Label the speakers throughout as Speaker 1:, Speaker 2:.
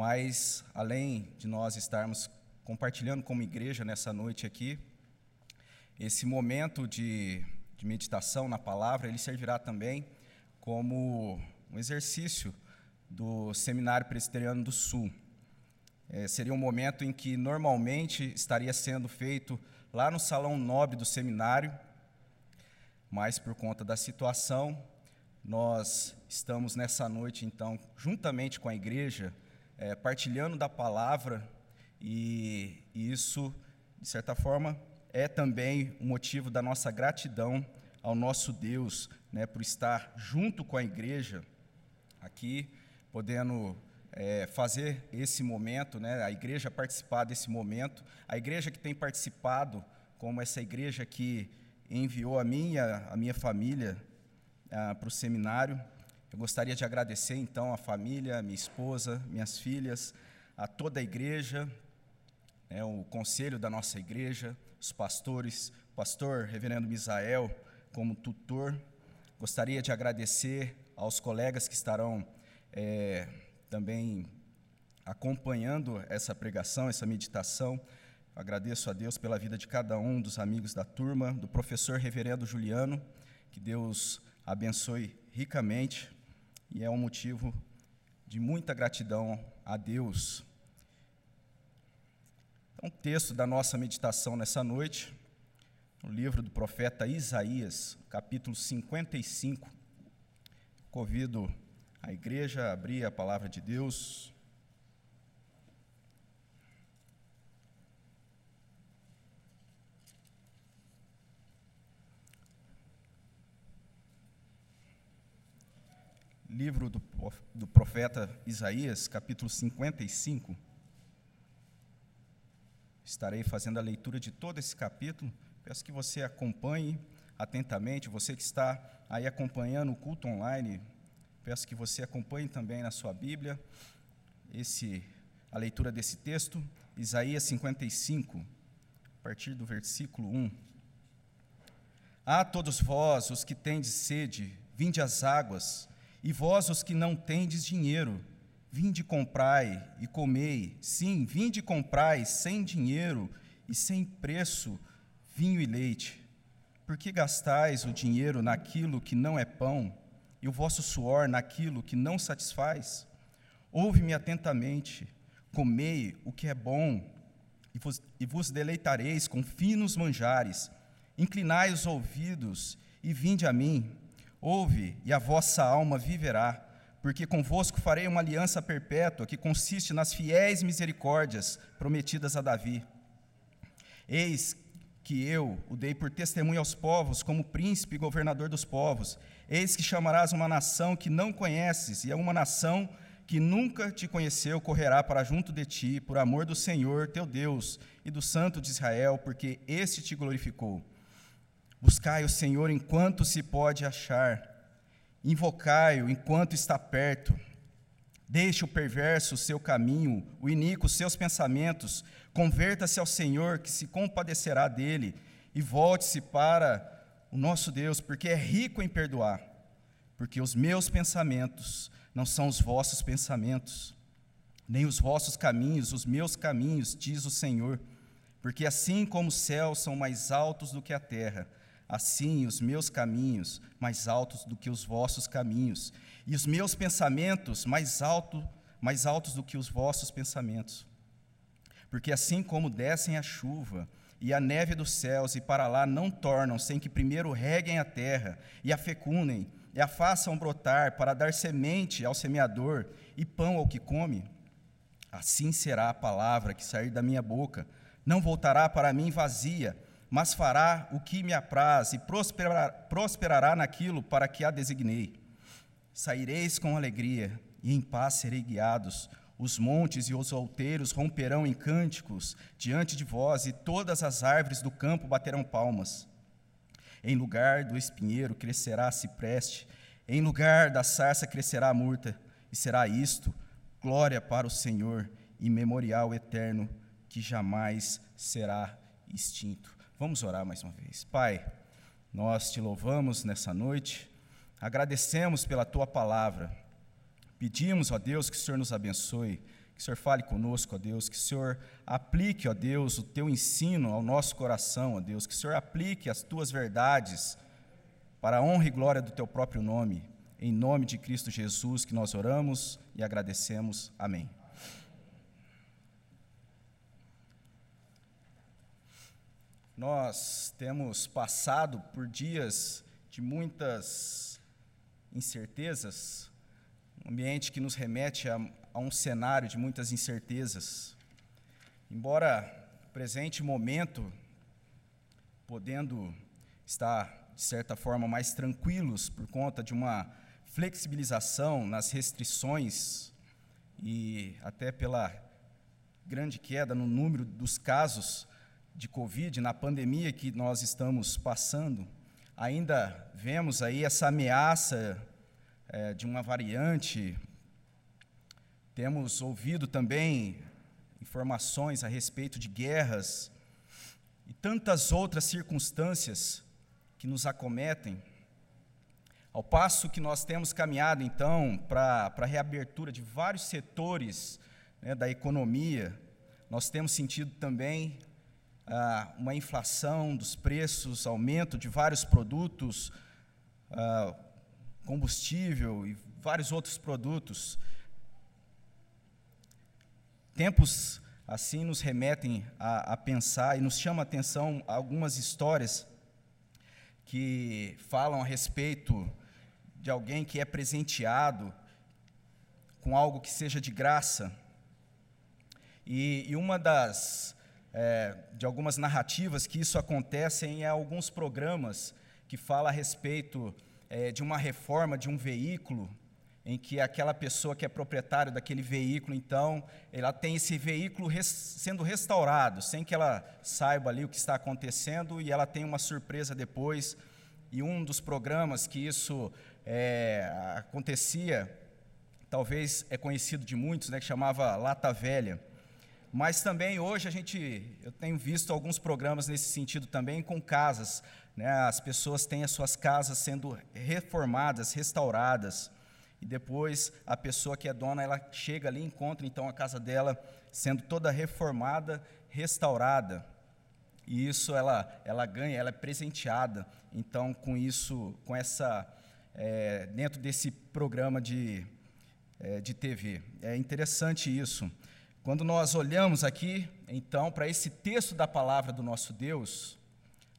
Speaker 1: Mas, além de nós estarmos compartilhando como igreja nessa noite aqui, esse momento de, de meditação na palavra, ele servirá também como um exercício do Seminário Presbiteriano do Sul. É, seria um momento em que normalmente estaria sendo feito lá no Salão Nobre do Seminário, mas por conta da situação, nós estamos nessa noite, então, juntamente com a igreja, é, partilhando da palavra, e, isso, de certa forma, é também o um motivo da nossa gratidão ao nosso Deus, né, por estar junto com a igreja aqui, podendo é, fazer esse momento, né, a igreja participar desse momento, a igreja que tem participado, como essa igreja que enviou a minha, a minha família ah, para o seminário. Eu gostaria de agradecer então a família, minha esposa, minhas filhas, a toda a igreja, né, o conselho da nossa igreja, os pastores, pastor Reverendo Misael como tutor. Gostaria de agradecer aos colegas que estarão é, também acompanhando essa pregação, essa meditação. Agradeço a Deus pela vida de cada um dos amigos da turma, do professor Reverendo Juliano, que Deus abençoe ricamente e é um motivo de muita gratidão a Deus. Então, o texto da nossa meditação nessa noite, no livro do profeta Isaías, capítulo 55. Convido a igreja a abrir a palavra de Deus. Livro do, do profeta Isaías, capítulo 55. Estarei fazendo a leitura de todo esse capítulo. Peço que você acompanhe atentamente, você que está aí acompanhando o culto online, peço que você acompanhe também na sua Bíblia esse a leitura desse texto, Isaías 55, a partir do versículo 1. A todos vós, os que tendes sede, vinde às águas, e vós, os que não tendes dinheiro, vinde comprai e comei. Sim, vinde comprai sem dinheiro e sem preço vinho e leite. Por que gastais o dinheiro naquilo que não é pão e o vosso suor naquilo que não satisfaz? Ouve-me atentamente, comei o que é bom e vos, e vos deleitareis com finos manjares. Inclinai os ouvidos e vinde a mim Ouve, e a vossa alma viverá, porque convosco farei uma aliança perpétua que consiste nas fiéis misericórdias prometidas a Davi. Eis que eu o dei por testemunho aos povos, como príncipe e governador dos povos. Eis que chamarás uma nação que não conheces, e é uma nação que nunca te conheceu correrá para junto de ti, por amor do Senhor teu Deus e do Santo de Israel, porque este te glorificou. Buscai o Senhor enquanto se pode achar, invocai-o enquanto está perto. Deixe o perverso o seu caminho, o iníquo os seus pensamentos, converta-se ao Senhor, que se compadecerá dele, e volte-se para o nosso Deus, porque é rico em perdoar. Porque os meus pensamentos não são os vossos pensamentos, nem os vossos caminhos, os meus caminhos, diz o Senhor. Porque assim como os céus são mais altos do que a terra, Assim, os meus caminhos mais altos do que os vossos caminhos, e os meus pensamentos mais, alto, mais altos do que os vossos pensamentos. Porque assim como descem a chuva e a neve dos céus e para lá não tornam sem que primeiro reguem a terra e a fecundem e a façam brotar para dar semente ao semeador e pão ao que come, assim será a palavra que sair da minha boca, não voltará para mim vazia, mas fará o que me apraz e prosperará, prosperará naquilo para que a designei. Saireis com alegria e em paz serei guiados. Os montes e os outeiros romperão em cânticos diante de vós, e todas as árvores do campo baterão palmas. Em lugar do espinheiro crescerá cipreste, em lugar da sarça crescerá a murta, e será isto glória para o Senhor e memorial eterno que jamais será extinto. Vamos orar mais uma vez. Pai, nós te louvamos nessa noite, agradecemos pela tua palavra. Pedimos, ó Deus, que o Senhor nos abençoe, Que o Senhor fale conosco, ó Deus, que o Senhor aplique, ó Deus, o teu ensino ao nosso coração, ó Deus, que o Senhor aplique as tuas verdades para a honra e glória do teu próprio nome. Em nome de Cristo Jesus que nós oramos e agradecemos. Amém. Nós temos passado por dias de muitas incertezas, um ambiente que nos remete a, a um cenário de muitas incertezas. Embora o presente momento, podendo estar, de certa forma, mais tranquilos por conta de uma flexibilização nas restrições e até pela grande queda no número dos casos de Covid, na pandemia que nós estamos passando, ainda vemos aí essa ameaça é, de uma variante. Temos ouvido também informações a respeito de guerras e tantas outras circunstâncias que nos acometem. Ao passo que nós temos caminhado, então, para a reabertura de vários setores né, da economia, nós temos sentido também ah, uma inflação dos preços, aumento de vários produtos, ah, combustível e vários outros produtos. Tempos assim nos remetem a, a pensar e nos chama a atenção algumas histórias que falam a respeito de alguém que é presenteado com algo que seja de graça. E, e uma das é, de algumas narrativas que isso acontece em alguns programas que fala a respeito é, de uma reforma de um veículo, em que aquela pessoa que é proprietária daquele veículo, então, ela tem esse veículo res, sendo restaurado, sem que ela saiba ali o que está acontecendo, e ela tem uma surpresa depois. E um dos programas que isso é, acontecia, talvez é conhecido de muitos, né, que chamava Lata Velha. Mas também hoje a gente, eu tenho visto alguns programas nesse sentido também com casas, né? As pessoas têm as suas casas sendo reformadas, restauradas, e depois a pessoa que é dona, ela chega ali encontra então a casa dela sendo toda reformada, restaurada. E isso ela ela ganha, ela é presenteada. Então com isso, com essa é, dentro desse programa de é, de TV. É interessante isso. Quando nós olhamos aqui, então, para esse texto da palavra do nosso Deus,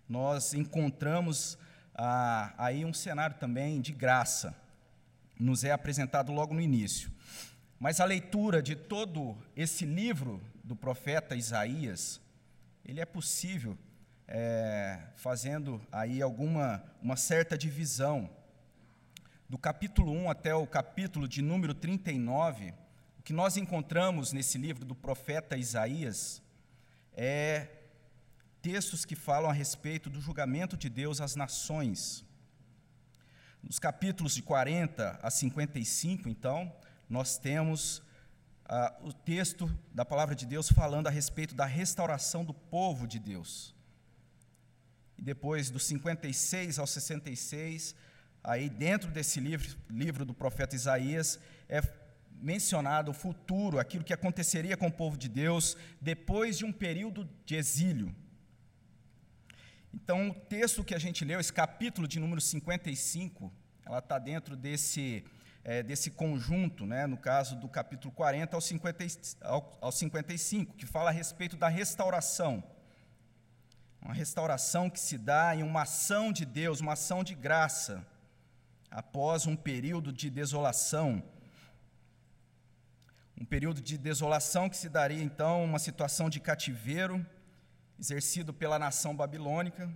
Speaker 1: nós encontramos ah, aí um cenário também de graça, nos é apresentado logo no início. Mas a leitura de todo esse livro do profeta Isaías, ele é possível é, fazendo aí alguma uma certa divisão. Do capítulo 1 até o capítulo de número 39, que nós encontramos nesse livro do profeta Isaías é textos que falam a respeito do julgamento de Deus às nações. Nos capítulos de 40 a 55, então, nós temos ah, o texto da palavra de Deus falando a respeito da restauração do povo de Deus. E depois, dos 56 ao 66, aí dentro desse livro, livro do profeta Isaías, é mencionado o futuro, aquilo que aconteceria com o povo de Deus depois de um período de exílio. Então, o texto que a gente leu, esse capítulo de número 55, ela está dentro desse, é, desse conjunto, né, no caso do capítulo 40 ao, 50, ao, ao 55, que fala a respeito da restauração. Uma restauração que se dá em uma ação de Deus, uma ação de graça, após um período de desolação um período de desolação que se daria então uma situação de cativeiro exercido pela nação babilônica,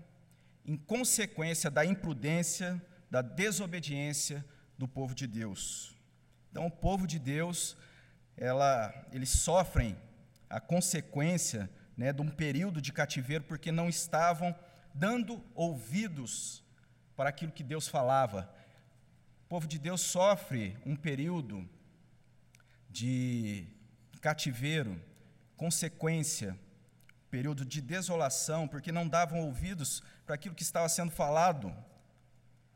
Speaker 1: em consequência da imprudência, da desobediência do povo de Deus. Então, o povo de Deus, ela, eles sofrem a consequência né, de um período de cativeiro porque não estavam dando ouvidos para aquilo que Deus falava. O povo de Deus sofre um período de cativeiro, consequência, período de desolação, porque não davam ouvidos para aquilo que estava sendo falado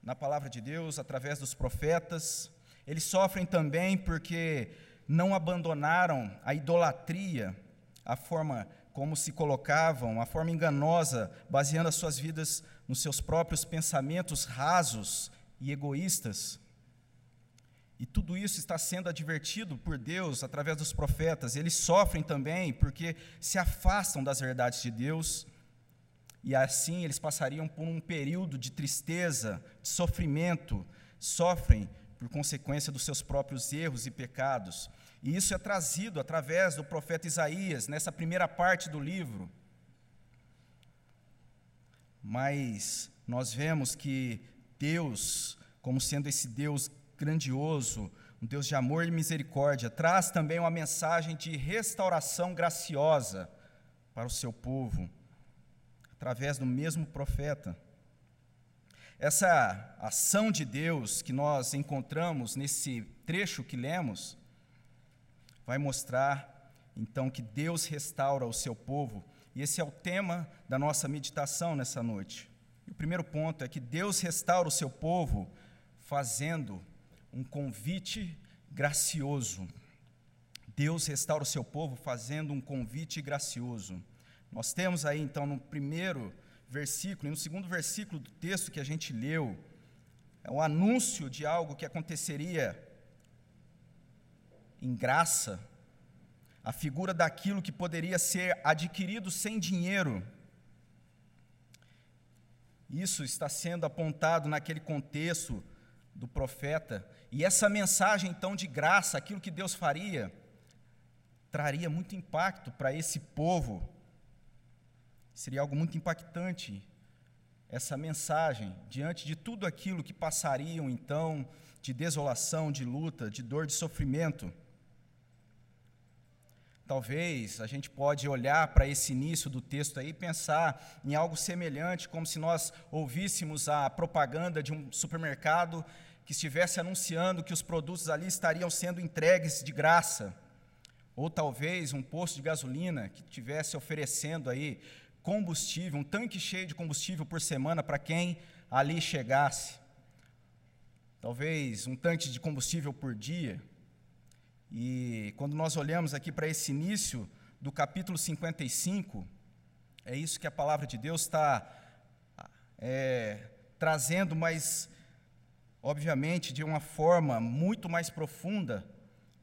Speaker 1: na palavra de Deus, através dos profetas. Eles sofrem também porque não abandonaram a idolatria, a forma como se colocavam, a forma enganosa, baseando as suas vidas nos seus próprios pensamentos rasos e egoístas. E tudo isso está sendo advertido por Deus através dos profetas. Eles sofrem também porque se afastam das verdades de Deus. E assim eles passariam por um período de tristeza, de sofrimento, sofrem por consequência dos seus próprios erros e pecados. E isso é trazido através do profeta Isaías, nessa primeira parte do livro. Mas nós vemos que Deus, como sendo esse Deus grandioso, um Deus de amor e misericórdia, traz também uma mensagem de restauração graciosa para o seu povo, através do mesmo profeta. Essa ação de Deus que nós encontramos nesse trecho que lemos, vai mostrar então que Deus restaura o seu povo, e esse é o tema da nossa meditação nessa noite. O primeiro ponto é que Deus restaura o seu povo fazendo um convite gracioso. Deus restaura o seu povo fazendo um convite gracioso. Nós temos aí então no primeiro versículo e no segundo versículo do texto que a gente leu, é o anúncio de algo que aconteceria em graça, a figura daquilo que poderia ser adquirido sem dinheiro. Isso está sendo apontado naquele contexto do profeta, e essa mensagem então de graça, aquilo que Deus faria, traria muito impacto para esse povo. Seria algo muito impactante essa mensagem diante de tudo aquilo que passariam então de desolação, de luta, de dor, de sofrimento. Talvez a gente pode olhar para esse início do texto aí e pensar em algo semelhante, como se nós ouvíssemos a propaganda de um supermercado que estivesse anunciando que os produtos ali estariam sendo entregues de graça. Ou talvez um posto de gasolina que estivesse oferecendo aí combustível, um tanque cheio de combustível por semana para quem ali chegasse. Talvez um tanque de combustível por dia. E quando nós olhamos aqui para esse início do capítulo 55, é isso que a palavra de Deus está é, trazendo, mas, obviamente, de uma forma muito mais profunda,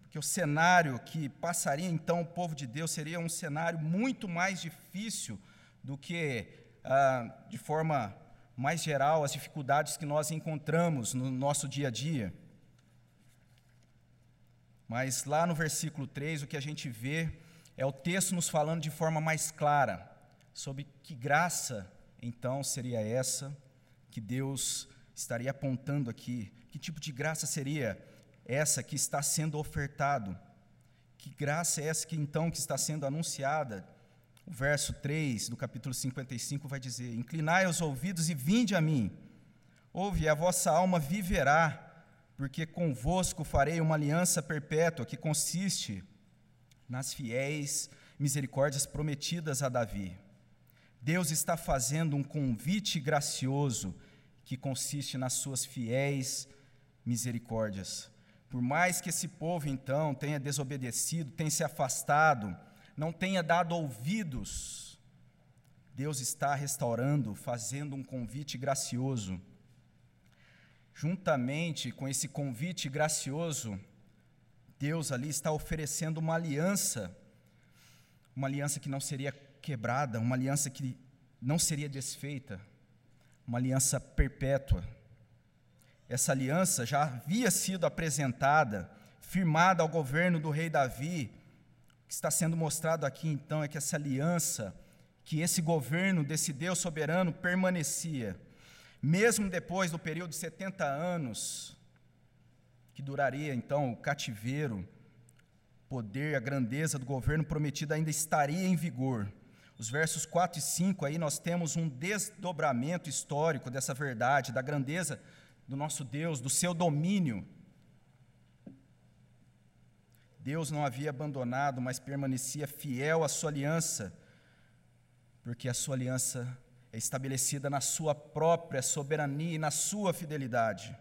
Speaker 1: porque o cenário que passaria então o povo de Deus seria um cenário muito mais difícil do que, ah, de forma mais geral, as dificuldades que nós encontramos no nosso dia a dia. Mas lá no versículo 3, o que a gente vê é o texto nos falando de forma mais clara sobre que graça então seria essa que Deus estaria apontando aqui. Que tipo de graça seria essa que está sendo ofertado? Que graça é essa que então que está sendo anunciada? O verso 3 do capítulo 55 vai dizer: Inclinai os ouvidos e vinde a mim. Ouve, a vossa alma viverá porque convosco farei uma aliança perpétua que consiste nas fiéis misericórdias prometidas a Davi. Deus está fazendo um convite gracioso que consiste nas suas fiéis misericórdias. Por mais que esse povo então tenha desobedecido, tenha se afastado, não tenha dado ouvidos, Deus está restaurando, fazendo um convite gracioso juntamente com esse convite gracioso, Deus ali está oferecendo uma aliança, uma aliança que não seria quebrada, uma aliança que não seria desfeita, uma aliança perpétua. Essa aliança já havia sido apresentada, firmada ao governo do rei Davi. O que está sendo mostrado aqui então é que essa aliança, que esse governo desse Deus soberano permanecia mesmo depois do período de 70 anos, que duraria então o cativeiro, poder, a grandeza do governo prometido ainda estaria em vigor. Os versos 4 e 5 aí nós temos um desdobramento histórico dessa verdade, da grandeza do nosso Deus, do seu domínio. Deus não havia abandonado, mas permanecia fiel à sua aliança, porque a sua aliança é estabelecida na sua própria soberania e na sua fidelidade.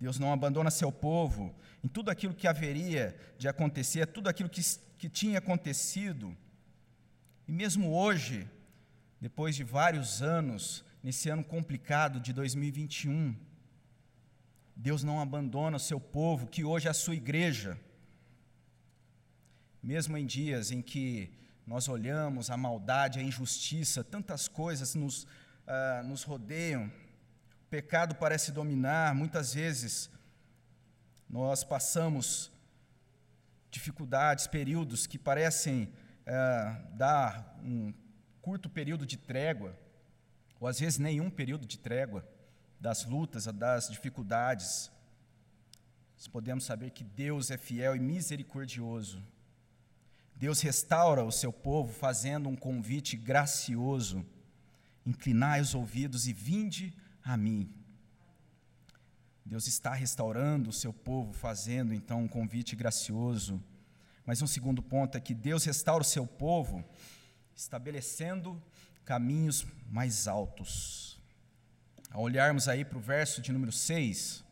Speaker 1: Deus não abandona seu povo em tudo aquilo que haveria de acontecer, tudo aquilo que, que tinha acontecido. E mesmo hoje, depois de vários anos, nesse ano complicado de 2021, Deus não abandona o seu povo, que hoje é a sua igreja. Mesmo em dias em que nós olhamos a maldade, a injustiça, tantas coisas nos, uh, nos rodeiam, o pecado parece dominar, muitas vezes nós passamos dificuldades, períodos que parecem uh, dar um curto período de trégua, ou às vezes nenhum período de trégua, das lutas, das dificuldades, nós podemos saber que Deus é fiel e misericordioso. Deus restaura o seu povo fazendo um convite gracioso. Inclinai os ouvidos e vinde a mim. Deus está restaurando o seu povo, fazendo então um convite gracioso. Mas um segundo ponto é que Deus restaura o seu povo, estabelecendo caminhos mais altos. Ao olharmos aí para o verso de número 6,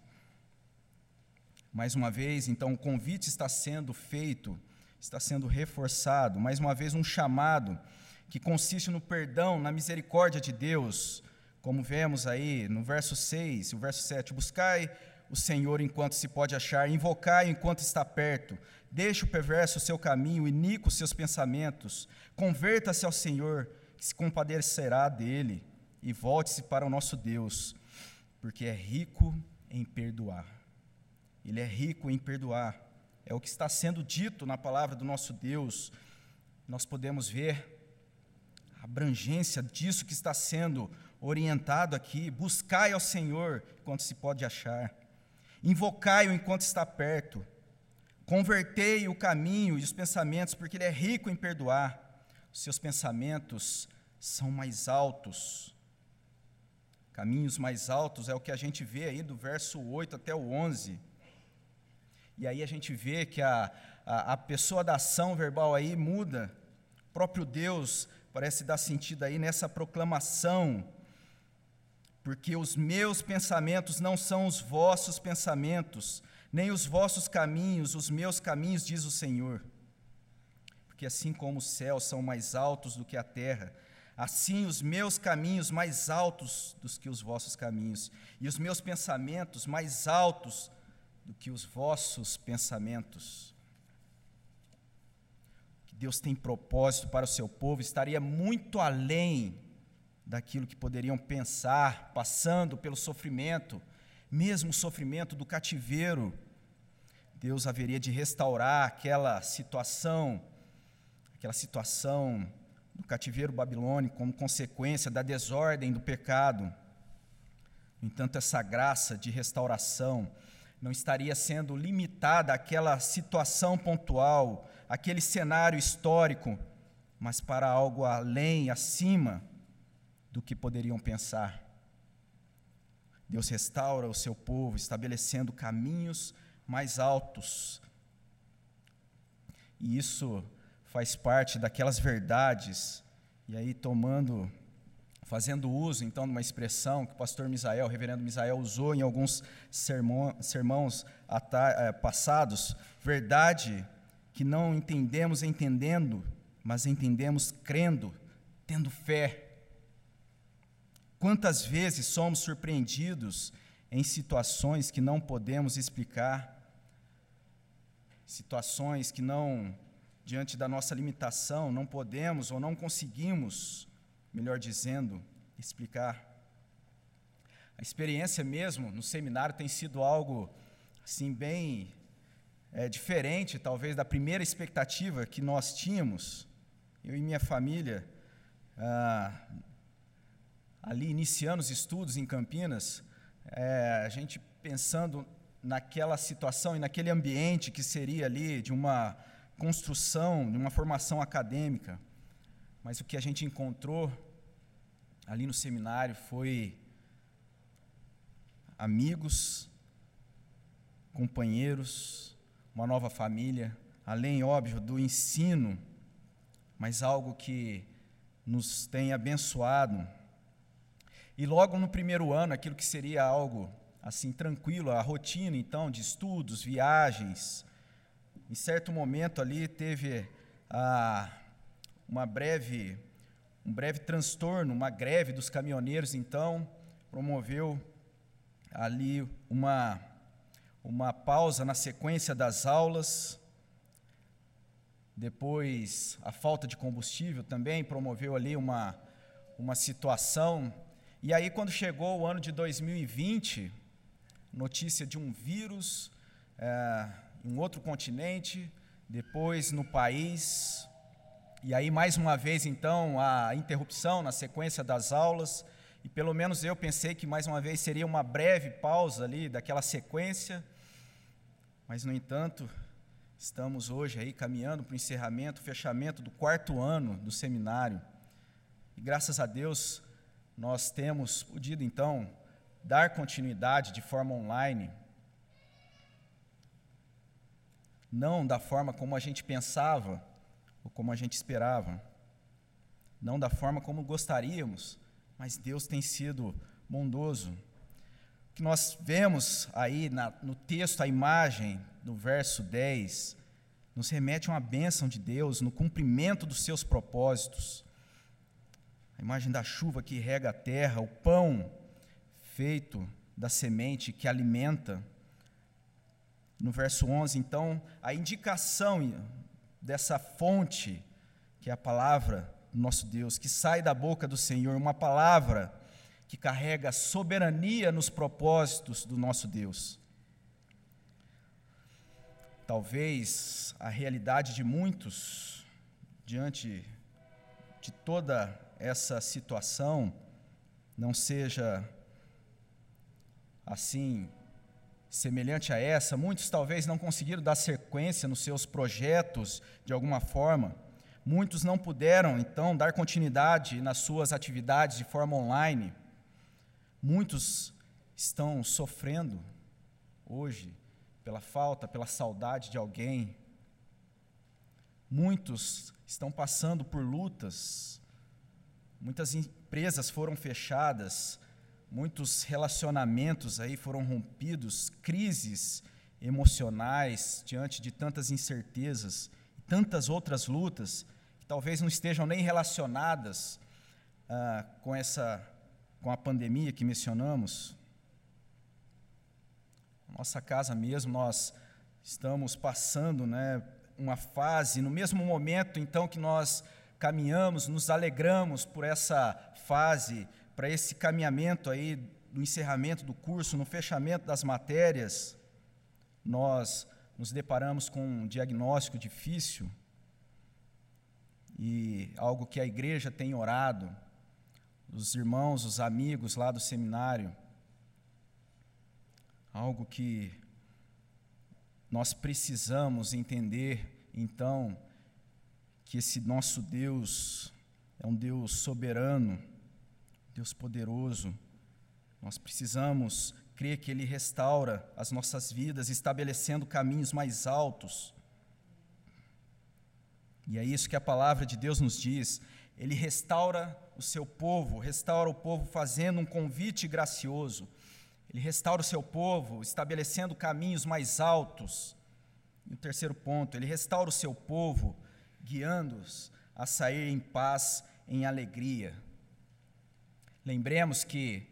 Speaker 1: mais uma vez, então, o convite está sendo feito está sendo reforçado. Mais uma vez, um chamado que consiste no perdão, na misericórdia de Deus, como vemos aí no verso 6 e o verso 7. Buscai o Senhor enquanto se pode achar, invocai enquanto está perto. Deixe o perverso o seu caminho, inico os seus pensamentos. Converta-se ao Senhor, que se compadecerá dele, e volte-se para o nosso Deus, porque é rico em perdoar. Ele é rico em perdoar é o que está sendo dito na palavra do nosso Deus. Nós podemos ver a abrangência disso que está sendo orientado aqui. Buscai ao Senhor enquanto se pode achar, invocai-o enquanto está perto, convertei o caminho e os pensamentos, porque Ele é rico em perdoar. Os seus pensamentos são mais altos. Caminhos mais altos é o que a gente vê aí do verso 8 até o 11. E aí a gente vê que a, a, a pessoa da ação verbal aí muda. O próprio Deus parece dar sentido aí nessa proclamação. Porque os meus pensamentos não são os vossos pensamentos, nem os vossos caminhos, os meus caminhos, diz o Senhor. Porque assim como os céus são mais altos do que a terra, assim os meus caminhos mais altos do que os vossos caminhos, e os meus pensamentos mais altos do que os vossos pensamentos. Que Deus tem propósito para o seu povo estaria muito além daquilo que poderiam pensar, passando pelo sofrimento, mesmo o sofrimento do cativeiro. Deus haveria de restaurar aquela situação, aquela situação do cativeiro babilônico como consequência da desordem do pecado. No entanto, essa graça de restauração não estaria sendo limitada àquela situação pontual, aquele cenário histórico, mas para algo além, acima do que poderiam pensar. Deus restaura o seu povo, estabelecendo caminhos mais altos. E isso faz parte daquelas verdades, e aí tomando fazendo uso então de uma expressão que o pastor Misael, o reverendo Misael, usou em alguns sermão, sermãos eh, passados, verdade que não entendemos entendendo, mas entendemos crendo, tendo fé. Quantas vezes somos surpreendidos em situações que não podemos explicar, situações que não, diante da nossa limitação, não podemos ou não conseguimos melhor dizendo, explicar. A experiência mesmo no seminário tem sido algo assim bem é, diferente, talvez da primeira expectativa que nós tínhamos. Eu e minha família, ah, ali iniciando os estudos em Campinas, é, a gente pensando naquela situação e naquele ambiente que seria ali de uma construção, de uma formação acadêmica. Mas o que a gente encontrou ali no seminário foi amigos, companheiros, uma nova família, além, óbvio, do ensino, mas algo que nos tem abençoado. E logo no primeiro ano, aquilo que seria algo assim tranquilo, a rotina então de estudos, viagens. Em certo momento ali teve ah, uma breve um breve transtorno, uma greve dos caminhoneiros então promoveu ali uma uma pausa na sequência das aulas. Depois, a falta de combustível também promoveu ali uma, uma situação. E aí, quando chegou o ano de 2020, notícia de um vírus é, em outro continente, depois no país. E aí, mais uma vez, então, a interrupção na sequência das aulas. E pelo menos eu pensei que mais uma vez seria uma breve pausa ali daquela sequência. Mas, no entanto, estamos hoje aí caminhando para o encerramento, fechamento do quarto ano do seminário. E graças a Deus, nós temos podido então dar continuidade de forma online. Não da forma como a gente pensava ou como a gente esperava. Não da forma como gostaríamos, mas Deus tem sido bondoso. O que nós vemos aí na, no texto, a imagem, no verso 10, nos remete a uma bênção de Deus no cumprimento dos seus propósitos. A imagem da chuva que rega a terra, o pão feito da semente que alimenta. No verso 11, então, a indicação dessa fonte, que é a palavra do nosso Deus, que sai da boca do Senhor, uma palavra que carrega soberania nos propósitos do nosso Deus. Talvez a realidade de muitos, diante de toda essa situação, não seja assim semelhante a essa, muitos talvez não conseguiram dar sequência nos seus projetos de alguma forma. Muitos não puderam, então, dar continuidade nas suas atividades de forma online. Muitos estão sofrendo hoje pela falta, pela saudade de alguém. Muitos estão passando por lutas. Muitas empresas foram fechadas, muitos relacionamentos aí foram rompidos, crises emocionais diante de tantas incertezas tantas outras lutas que talvez não estejam nem relacionadas ah, com essa com a pandemia que mencionamos. Nossa casa mesmo nós estamos passando, né, uma fase no mesmo momento então que nós caminhamos, nos alegramos por essa fase para esse caminhamento aí do encerramento do curso, no fechamento das matérias, nós nos deparamos com um diagnóstico difícil e algo que a igreja tem orado, os irmãos, os amigos lá do seminário, algo que nós precisamos entender, então, que esse nosso Deus é um Deus soberano, Deus poderoso. Nós precisamos crer que Ele restaura as nossas vidas, estabelecendo caminhos mais altos. E é isso que a palavra de Deus nos diz. Ele restaura o seu povo, restaura o povo fazendo um convite gracioso. Ele restaura o seu povo, estabelecendo caminhos mais altos. E o terceiro ponto, ele restaura o seu povo, guiando-os a sair em paz, em alegria. Lembremos que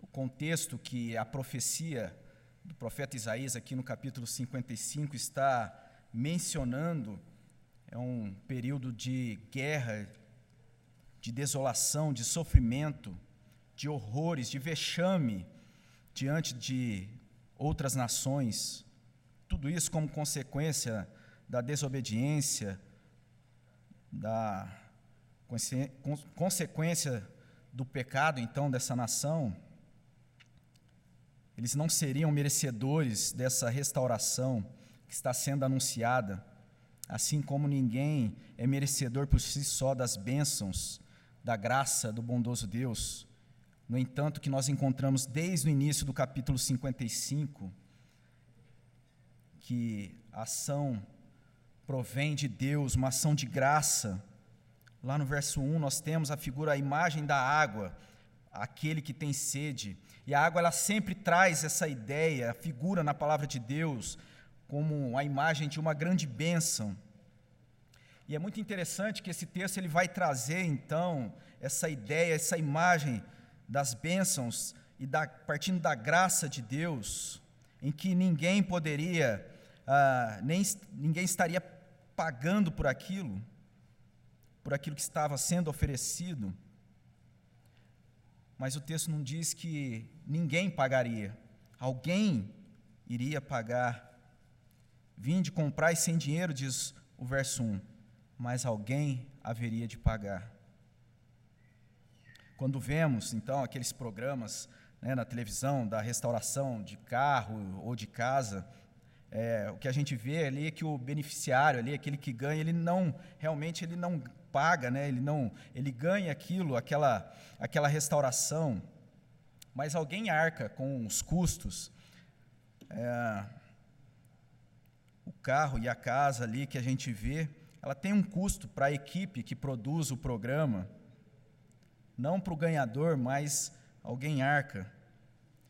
Speaker 1: o contexto que a profecia do profeta Isaías, aqui no capítulo 55, está mencionando é um período de guerra, de desolação, de sofrimento, de horrores, de vexame diante de outras nações. Tudo isso como consequência da desobediência, da consequência do pecado, então, dessa nação, eles não seriam merecedores dessa restauração que está sendo anunciada, assim como ninguém é merecedor por si só das bênçãos, da graça do bondoso Deus. No entanto, que nós encontramos desde o início do capítulo 55, que a ação provém de Deus, uma ação de graça, Lá no verso 1 nós temos a figura, a imagem da água, aquele que tem sede. E a água ela sempre traz essa ideia, a figura na palavra de Deus como a imagem de uma grande bênção. E é muito interessante que esse texto ele vai trazer então essa ideia, essa imagem das bênçãos e da, partindo da graça de Deus, em que ninguém poderia, ah, nem ninguém estaria pagando por aquilo, por aquilo que estava sendo oferecido. Mas o texto não diz que ninguém pagaria, alguém iria pagar. Vinde comprar sem dinheiro, diz o verso 1 mas alguém haveria de pagar. Quando vemos, então, aqueles programas né, na televisão da restauração de carro ou de casa, é, o que a gente vê ali é que o beneficiário ali, aquele que ganha, ele não realmente ele não paga, né? Ele não, ele ganha aquilo, aquela aquela restauração, mas alguém arca com os custos. É, o carro e a casa ali que a gente vê, ela tem um custo para a equipe que produz o programa, não para o ganhador, mas alguém arca.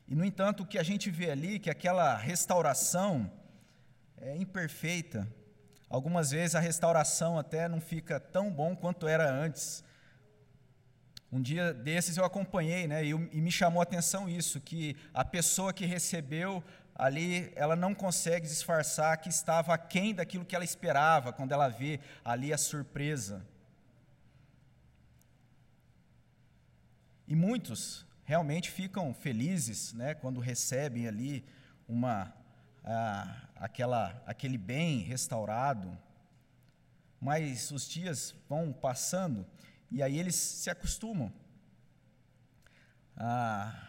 Speaker 1: E, no entanto, o que a gente vê ali, que aquela restauração é imperfeita. Algumas vezes a restauração até não fica tão bom quanto era antes. Um dia desses eu acompanhei, né, e, e me chamou a atenção isso, que a pessoa que recebeu ali ela não consegue disfarçar que estava aquém daquilo que ela esperava quando ela vê ali a surpresa. E muitos realmente ficam felizes né, quando recebem ali uma, a, aquela, aquele bem restaurado, mas os dias vão passando e aí eles se acostumam. Ah,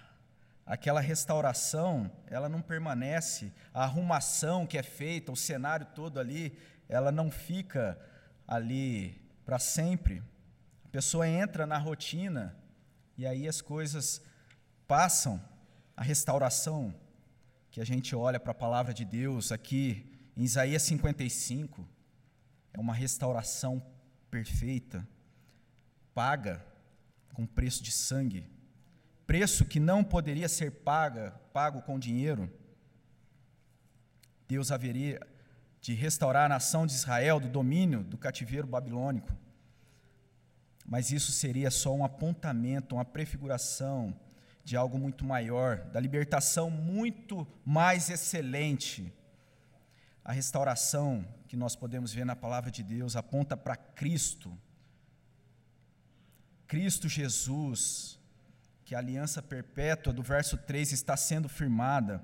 Speaker 1: aquela restauração, ela não permanece, a arrumação que é feita, o cenário todo ali, ela não fica ali para sempre. A pessoa entra na rotina e aí as coisas passam. A restauração que a gente olha para a palavra de Deus aqui em Isaías 55 é uma restauração perfeita, paga com preço de sangue preço que não poderia ser paga, pago com dinheiro, Deus haveria de restaurar a nação de Israel do domínio do cativeiro babilônico. Mas isso seria só um apontamento, uma prefiguração de algo muito maior, da libertação muito mais excelente. A restauração que nós podemos ver na palavra de Deus aponta para Cristo. Cristo Jesus, que a aliança perpétua do verso 3 está sendo firmada.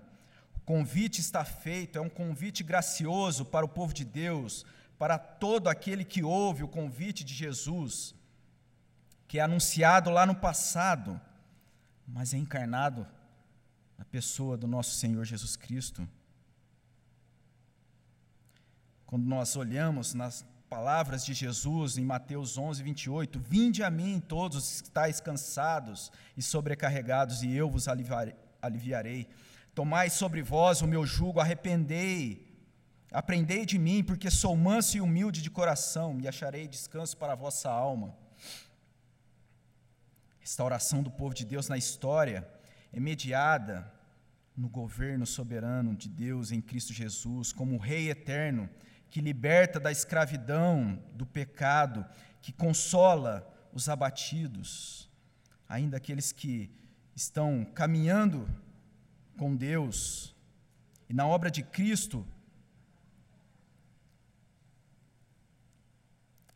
Speaker 1: O convite está feito, é um convite gracioso para o povo de Deus, para todo aquele que ouve o convite de Jesus, que é anunciado lá no passado, mas é encarnado na pessoa do nosso Senhor Jesus Cristo. Quando nós olhamos nas palavras de Jesus em Mateus 11, 28, Vinde a mim todos os que estáis cansados e sobrecarregados, e eu vos aliviarei. Tomai sobre vós o meu jugo, arrependei, aprendei de mim, porque sou manso e humilde de coração, e acharei descanso para a vossa alma. Restauração do povo de Deus na história é mediada no governo soberano de Deus em Cristo Jesus, como Rei eterno, que liberta da escravidão, do pecado, que consola os abatidos, ainda aqueles que estão caminhando com Deus. E na obra de Cristo,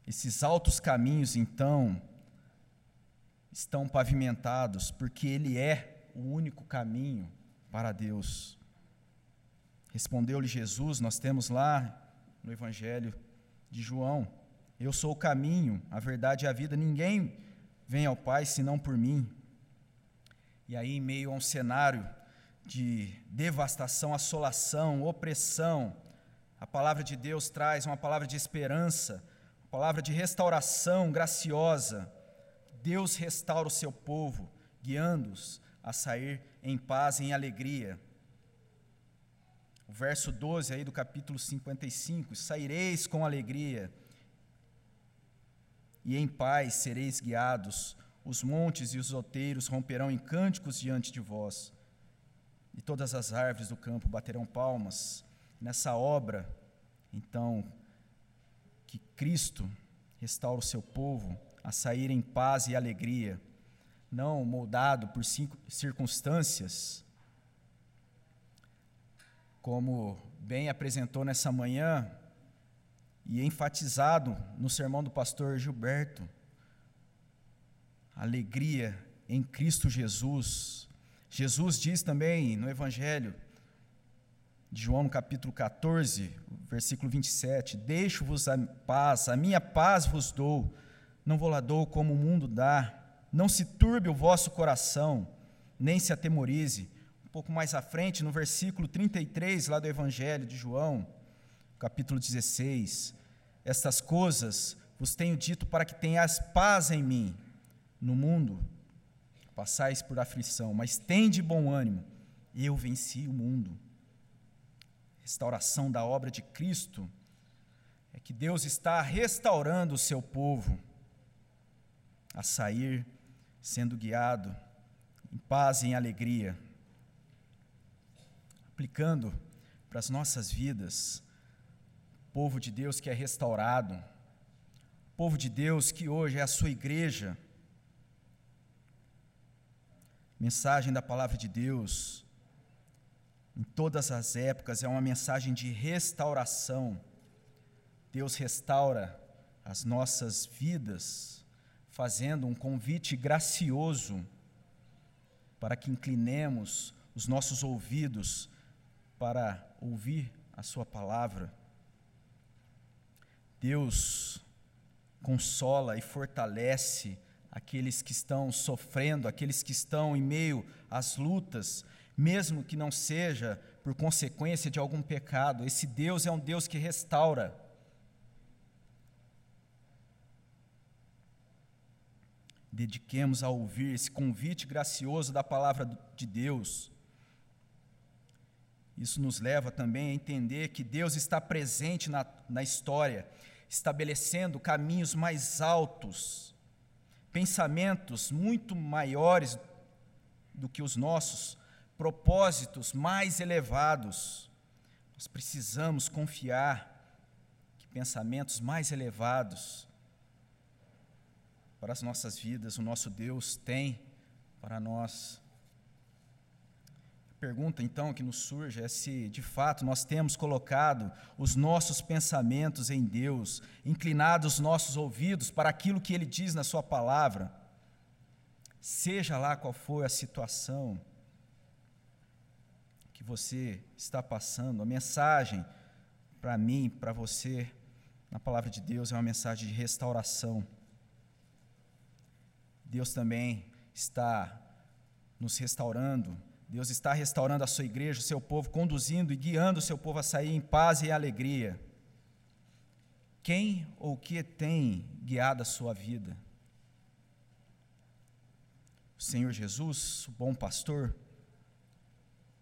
Speaker 1: esses altos caminhos, então, estão pavimentados, porque Ele é o único caminho para Deus. Respondeu-lhe Jesus, nós temos lá no Evangelho de João. Eu sou o caminho, a verdade e a vida. Ninguém vem ao Pai senão por mim. E aí, em meio a um cenário de devastação, assolação, opressão, a palavra de Deus traz uma palavra de esperança, uma palavra de restauração graciosa. Deus restaura o seu povo, guiando-os a sair em paz e em alegria o verso 12 aí do capítulo 55, saireis com alegria e em paz sereis guiados, os montes e os outeiros romperão em cânticos diante de vós, e todas as árvores do campo baterão palmas. Nessa obra, então, que Cristo restaura o seu povo a sair em paz e alegria, não moldado por circunstâncias, como bem apresentou nessa manhã e enfatizado no sermão do pastor Gilberto alegria em Cristo Jesus. Jesus diz também no Evangelho de João, capítulo 14, versículo 27, Deixo-vos a paz, a minha paz vos dou, não vou lá dou como o mundo dá, não se turbe o vosso coração, nem se atemorize. Um pouco mais à frente, no versículo 33, lá do Evangelho de João, capítulo 16, Estas coisas vos tenho dito para que tenhas paz em mim. No mundo passais por aflição, mas tende bom ânimo, eu venci o mundo. Restauração da obra de Cristo é que Deus está restaurando o seu povo a sair sendo guiado em paz e em alegria, aplicando para as nossas vidas, povo de Deus que é restaurado, povo de Deus que hoje é a sua igreja, mensagem da palavra de Deus, em todas as épocas, é uma mensagem de restauração. Deus restaura as nossas vidas, fazendo um convite gracioso para que inclinemos os nossos ouvidos para ouvir a Sua palavra. Deus consola e fortalece aqueles que estão sofrendo, aqueles que estão em meio às lutas, mesmo que não seja por consequência de algum pecado. Esse Deus é um Deus que restaura. Dediquemos a ouvir esse convite gracioso da palavra de Deus. Isso nos leva também a entender que Deus está presente na, na história, estabelecendo caminhos mais altos pensamentos muito maiores do que os nossos, propósitos mais elevados. Nós precisamos confiar que pensamentos mais elevados para as nossas vidas o nosso Deus tem para nós pergunta então que nos surge é se de fato nós temos colocado os nossos pensamentos em Deus, inclinado os nossos ouvidos para aquilo que Ele diz na Sua palavra, seja lá qual for a situação que você está passando, a mensagem para mim, para você, na palavra de Deus é uma mensagem de restauração. Deus também está nos restaurando Deus está restaurando a sua igreja, o seu povo, conduzindo e guiando o seu povo a sair em paz e alegria. Quem ou que tem guiado a sua vida? O Senhor Jesus, o bom pastor,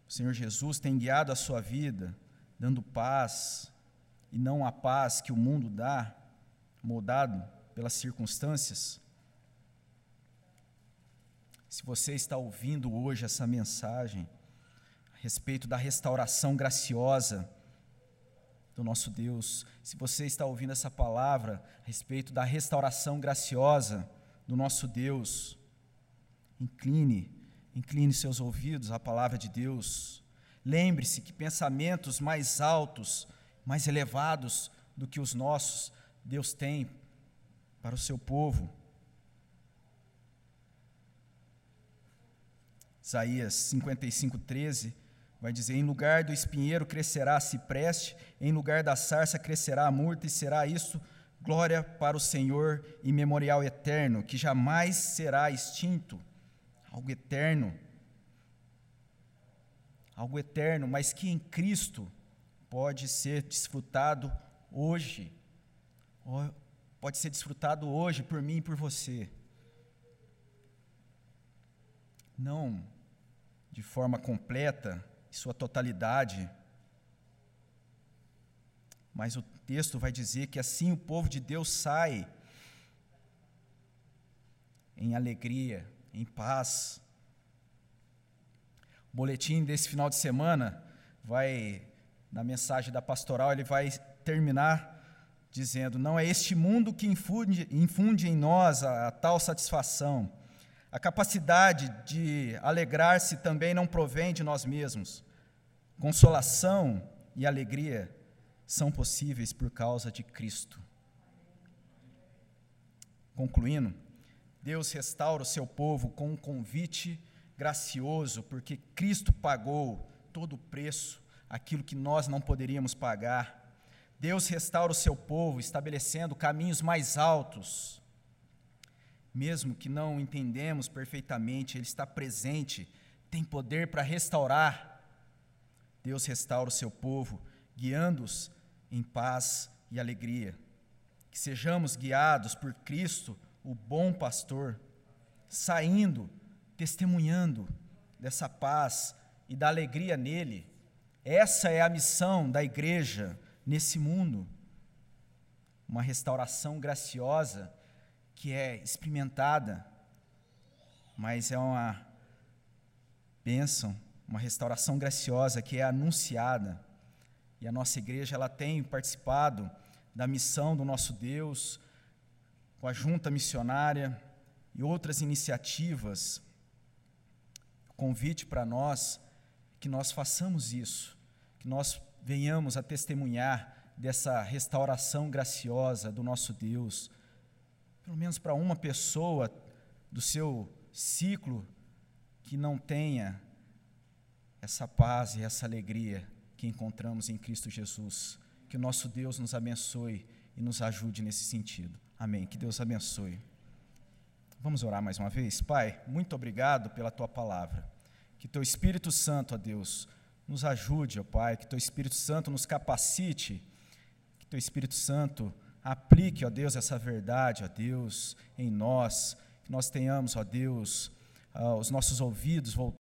Speaker 1: o Senhor Jesus tem guiado a sua vida, dando paz, e não a paz que o mundo dá, moldado pelas circunstâncias. Se você está ouvindo hoje essa mensagem a respeito da restauração graciosa do nosso Deus, se você está ouvindo essa palavra a respeito da restauração graciosa do nosso Deus, incline, incline seus ouvidos à palavra de Deus. Lembre-se que pensamentos mais altos, mais elevados do que os nossos, Deus tem para o seu povo. Isaías 55, 13, vai dizer: Em lugar do espinheiro crescerá a cipreste, em lugar da sarça crescerá a murta, e será isso glória para o Senhor e memorial eterno, que jamais será extinto. Algo eterno. Algo eterno, mas que em Cristo pode ser desfrutado hoje. Pode ser desfrutado hoje por mim e por você. Não de forma completa, sua totalidade. Mas o texto vai dizer que assim o povo de Deus sai em alegria, em paz. O boletim desse final de semana vai, na mensagem da pastoral, ele vai terminar dizendo: Não é este mundo que infunde, infunde em nós a, a tal satisfação. A capacidade de alegrar-se também não provém de nós mesmos. Consolação e alegria são possíveis por causa de Cristo. Concluindo, Deus restaura o seu povo com um convite gracioso, porque Cristo pagou todo o preço, aquilo que nós não poderíamos pagar. Deus restaura o seu povo, estabelecendo caminhos mais altos. Mesmo que não entendemos perfeitamente, Ele está presente, tem poder para restaurar. Deus restaura o seu povo, guiando-os em paz e alegria. Que sejamos guiados por Cristo, o bom pastor, saindo, testemunhando dessa paz e da alegria nele. Essa é a missão da igreja nesse mundo. Uma restauração graciosa que é experimentada, mas é uma bênção, uma restauração graciosa que é anunciada. E a nossa igreja ela tem participado da missão do nosso Deus com a junta missionária e outras iniciativas. O convite para nós é que nós façamos isso, que nós venhamos a testemunhar dessa restauração graciosa do nosso Deus, pelo menos para uma pessoa do seu ciclo que não tenha essa paz e essa alegria que encontramos em Cristo Jesus. Que o nosso Deus nos abençoe e nos ajude nesse sentido. Amém. Que Deus abençoe. Vamos orar mais uma vez? Pai, muito obrigado pela tua palavra. Que teu Espírito Santo, ó Deus, nos ajude, ó Pai, que Teu Espírito Santo nos capacite, que Teu Espírito Santo aplique, ó Deus, essa verdade, ó Deus, em nós, que nós tenhamos, ó Deus, uh, os nossos ouvidos voltados